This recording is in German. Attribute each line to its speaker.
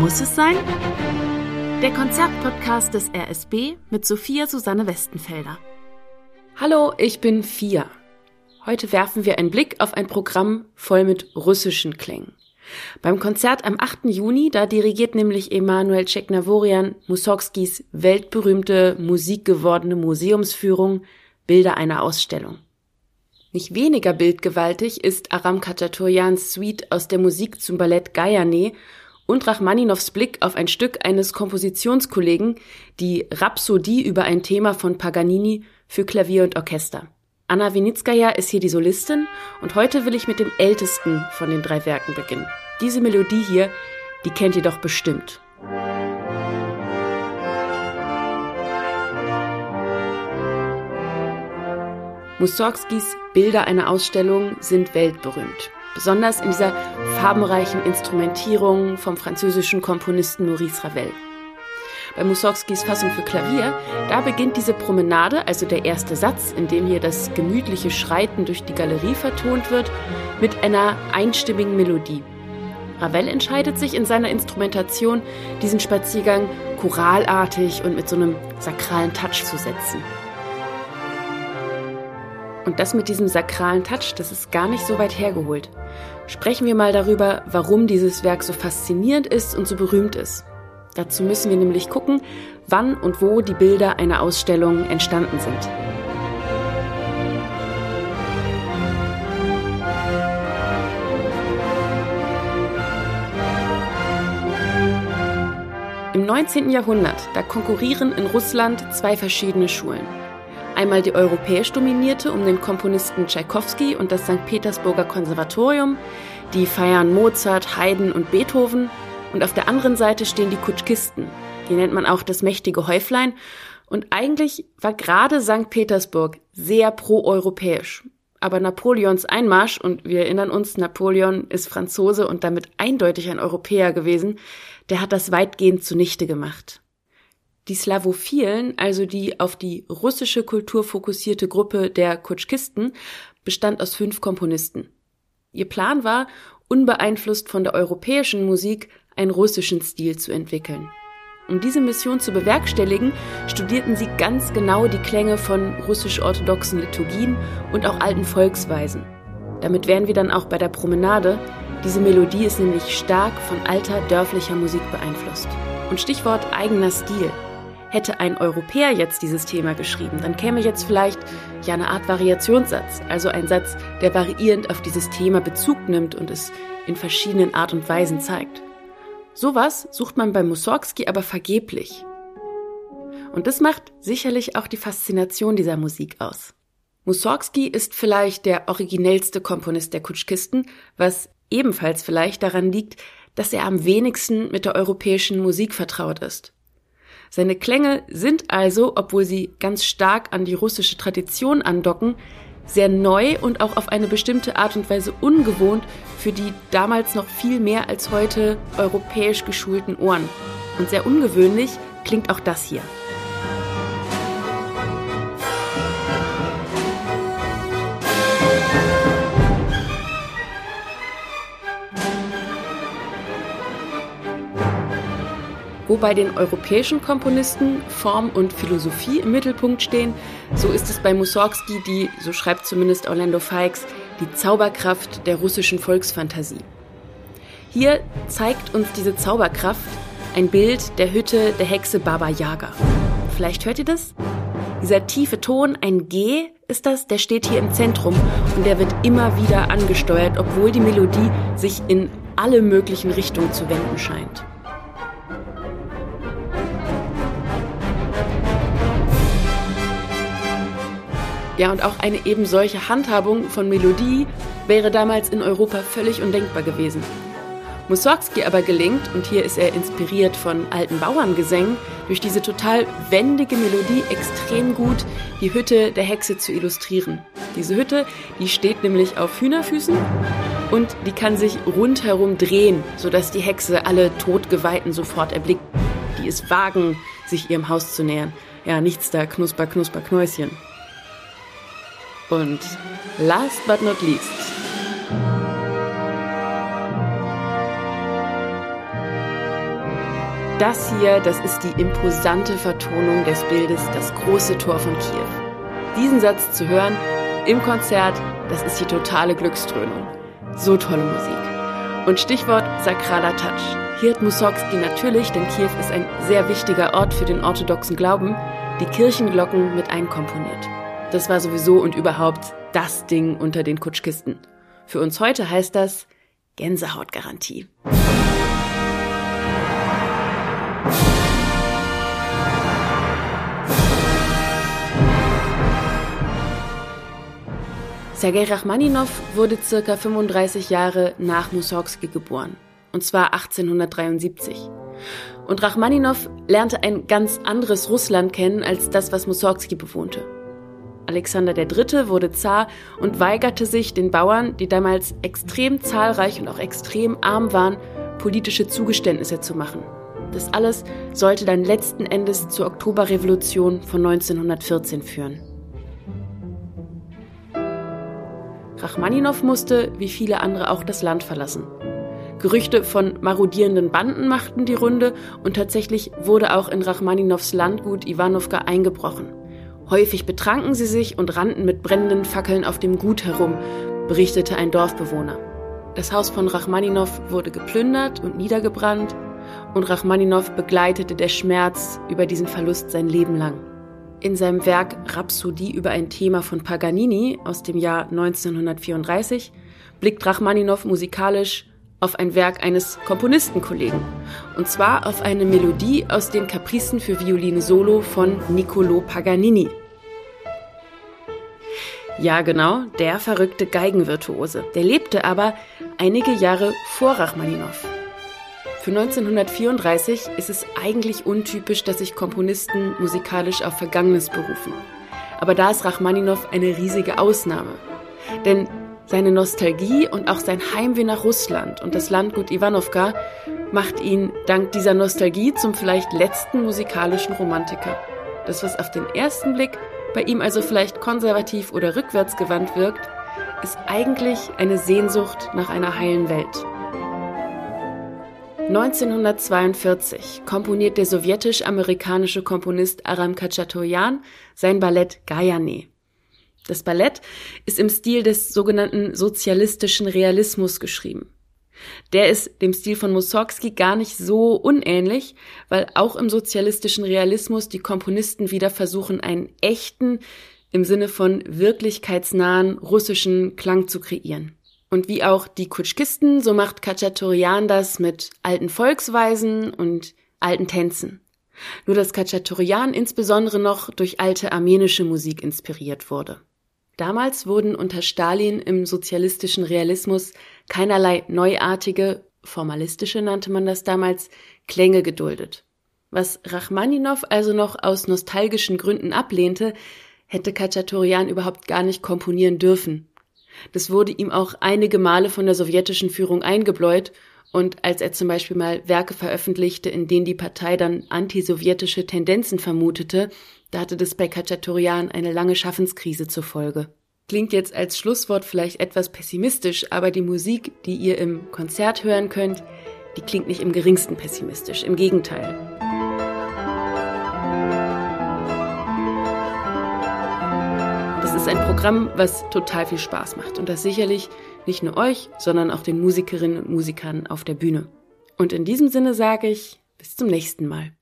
Speaker 1: Muss es sein? Der Konzertpodcast des RSB mit Sophia Susanne Westenfelder.
Speaker 2: Hallo, ich bin Fia. Heute werfen wir einen Blick auf ein Programm voll mit russischen Klängen. Beim Konzert am 8. Juni, da dirigiert nämlich Emanuel Tscheknavorian Mussorgskis weltberühmte musikgewordene Museumsführung Bilder einer Ausstellung. Nicht weniger bildgewaltig ist Aram Khachaturians Suite aus der Musik zum Ballett Gayane und Rachmaninows Blick auf ein Stück eines Kompositionskollegen, die Rhapsodie über ein Thema von Paganini für Klavier und Orchester. Anna Winitskaya ist hier die Solistin und heute will ich mit dem ältesten von den drei Werken beginnen. Diese Melodie hier, die kennt ihr doch bestimmt. Mussorgskis Bilder einer Ausstellung sind weltberühmt. Besonders in dieser farbenreichen Instrumentierung vom französischen Komponisten Maurice Ravel. Bei Mussorgskis Fassung für Klavier, da beginnt diese Promenade, also der erste Satz, in dem hier das gemütliche Schreiten durch die Galerie vertont wird, mit einer einstimmigen Melodie. Ravel entscheidet sich in seiner Instrumentation, diesen Spaziergang choralartig und mit so einem sakralen Touch zu setzen. Und das mit diesem sakralen Touch, das ist gar nicht so weit hergeholt. Sprechen wir mal darüber, warum dieses Werk so faszinierend ist und so berühmt ist. Dazu müssen wir nämlich gucken, wann und wo die Bilder einer Ausstellung entstanden sind. Im 19. Jahrhundert, da konkurrieren in Russland zwei verschiedene Schulen. Einmal die europäisch dominierte um den Komponisten Tschaikowski und das St. Petersburger Konservatorium, die feiern Mozart, Haydn und Beethoven. Und auf der anderen Seite stehen die Kutschkisten. Die nennt man auch das mächtige Häuflein. Und eigentlich war gerade St. Petersburg sehr proeuropäisch. Aber Napoleons Einmarsch, und wir erinnern uns, Napoleon ist Franzose und damit eindeutig ein Europäer gewesen, der hat das weitgehend zunichte gemacht. Die Slavophilen, also die auf die russische Kultur fokussierte Gruppe der Kutschkisten, bestand aus fünf Komponisten. Ihr Plan war, unbeeinflusst von der europäischen Musik einen russischen Stil zu entwickeln. Um diese Mission zu bewerkstelligen, studierten sie ganz genau die Klänge von russisch-orthodoxen Liturgien und auch alten Volksweisen. Damit wären wir dann auch bei der Promenade. Diese Melodie ist nämlich stark von alter dörflicher Musik beeinflusst. Und Stichwort eigener Stil. Hätte ein Europäer jetzt dieses Thema geschrieben, dann käme jetzt vielleicht ja eine Art Variationssatz, also ein Satz, der variierend auf dieses Thema Bezug nimmt und es in verschiedenen Art und Weisen zeigt. Sowas sucht man bei Mussorgsky aber vergeblich. Und das macht sicherlich auch die Faszination dieser Musik aus. Mussorgsky ist vielleicht der originellste Komponist der Kutschkisten, was ebenfalls vielleicht daran liegt, dass er am wenigsten mit der europäischen Musik vertraut ist. Seine Klänge sind also, obwohl sie ganz stark an die russische Tradition andocken, sehr neu und auch auf eine bestimmte Art und Weise ungewohnt für die damals noch viel mehr als heute europäisch geschulten Ohren. Und sehr ungewöhnlich klingt auch das hier. Wo bei den europäischen Komponisten Form und Philosophie im Mittelpunkt stehen, so ist es bei Mussorgsky die, so schreibt zumindest Orlando Fikes, die Zauberkraft der russischen Volksfantasie. Hier zeigt uns diese Zauberkraft ein Bild der Hütte der Hexe Baba Yaga. Vielleicht hört ihr das? Dieser tiefe Ton, ein G ist das, der steht hier im Zentrum und der wird immer wieder angesteuert, obwohl die Melodie sich in alle möglichen Richtungen zu wenden scheint. Ja, und auch eine eben solche Handhabung von Melodie wäre damals in Europa völlig undenkbar gewesen. Mussorgsky aber gelingt, und hier ist er inspiriert von alten Bauerngesängen, durch diese total wendige Melodie extrem gut die Hütte der Hexe zu illustrieren. Diese Hütte, die steht nämlich auf Hühnerfüßen und die kann sich rundherum drehen, sodass die Hexe alle Todgeweihten sofort erblickt, die es wagen, sich ihrem Haus zu nähern. Ja, nichts da, Knusper, Knusper, Knäuschen. Und last but not least. Das hier, das ist die imposante Vertonung des Bildes Das große Tor von Kiew. Diesen Satz zu hören im Konzert, das ist die totale Glücksdröhnung. So tolle Musik. Und Stichwort sakraler Touch. Hier hat Mussorgsky natürlich, denn Kiew ist ein sehr wichtiger Ort für den orthodoxen Glauben, die Kirchenglocken mit einkomponiert. Das war sowieso und überhaupt das Ding unter den Kutschkisten. Für uns heute heißt das Gänsehautgarantie. Sergei Rachmaninow wurde circa 35 Jahre nach Mussorgsky geboren, und zwar 1873. Und Rachmaninow lernte ein ganz anderes Russland kennen als das, was Mussorgsky bewohnte. Alexander III. wurde Zar und weigerte sich, den Bauern, die damals extrem zahlreich und auch extrem arm waren, politische Zugeständnisse zu machen. Das alles sollte dann letzten Endes zur Oktoberrevolution von 1914 führen. Rachmaninow musste, wie viele andere, auch das Land verlassen. Gerüchte von marodierenden Banden machten die Runde und tatsächlich wurde auch in Rachmaninows Landgut Ivanovka eingebrochen. Häufig betranken sie sich und rannten mit brennenden Fackeln auf dem Gut herum, berichtete ein Dorfbewohner. Das Haus von Rachmaninow wurde geplündert und niedergebrannt und Rachmaninow begleitete der Schmerz über diesen Verlust sein Leben lang. In seinem Werk Rhapsodie über ein Thema von Paganini aus dem Jahr 1934 blickt Rachmaninow musikalisch auf ein Werk eines Komponistenkollegen. Und zwar auf eine Melodie aus den Kapricen für Violine Solo von Niccolo Paganini. Ja, genau, der verrückte Geigenvirtuose. Der lebte aber einige Jahre vor Rachmaninow. Für 1934 ist es eigentlich untypisch, dass sich Komponisten musikalisch auf Vergangenes berufen. Aber da ist Rachmaninow eine riesige Ausnahme. Denn seine Nostalgie und auch sein Heimweh nach Russland und das Landgut Ivanovka macht ihn dank dieser Nostalgie zum vielleicht letzten musikalischen Romantiker. Das, was auf den ersten Blick bei ihm also vielleicht konservativ oder rückwärtsgewandt wirkt, ist eigentlich eine Sehnsucht nach einer heilen Welt. 1942 komponiert der sowjetisch-amerikanische Komponist Aram Khachaturian sein Ballett Gayane. Das Ballett ist im Stil des sogenannten sozialistischen Realismus geschrieben. Der ist dem Stil von Mussorgsky gar nicht so unähnlich, weil auch im sozialistischen Realismus die Komponisten wieder versuchen, einen echten, im Sinne von wirklichkeitsnahen russischen Klang zu kreieren. Und wie auch die Kutschkisten, so macht Kachaturian das mit alten Volksweisen und alten Tänzen. Nur dass Kachaturian insbesondere noch durch alte armenische Musik inspiriert wurde. Damals wurden unter Stalin im sozialistischen Realismus keinerlei neuartige, formalistische nannte man das damals, Klänge geduldet. Was Rachmaninow also noch aus nostalgischen Gründen ablehnte, hätte Kachaturian überhaupt gar nicht komponieren dürfen. Das wurde ihm auch einige Male von der sowjetischen Führung eingebläut und als er zum Beispiel mal Werke veröffentlichte, in denen die Partei dann antisowjetische Tendenzen vermutete, da hatte das bei Kachaturian eine lange Schaffenskrise zur Folge. Klingt jetzt als Schlusswort vielleicht etwas pessimistisch, aber die Musik, die ihr im Konzert hören könnt, die klingt nicht im geringsten pessimistisch. Im Gegenteil. ist ein Programm, was total viel Spaß macht und das sicherlich nicht nur euch, sondern auch den Musikerinnen und Musikern auf der Bühne. Und in diesem Sinne sage ich bis zum nächsten Mal.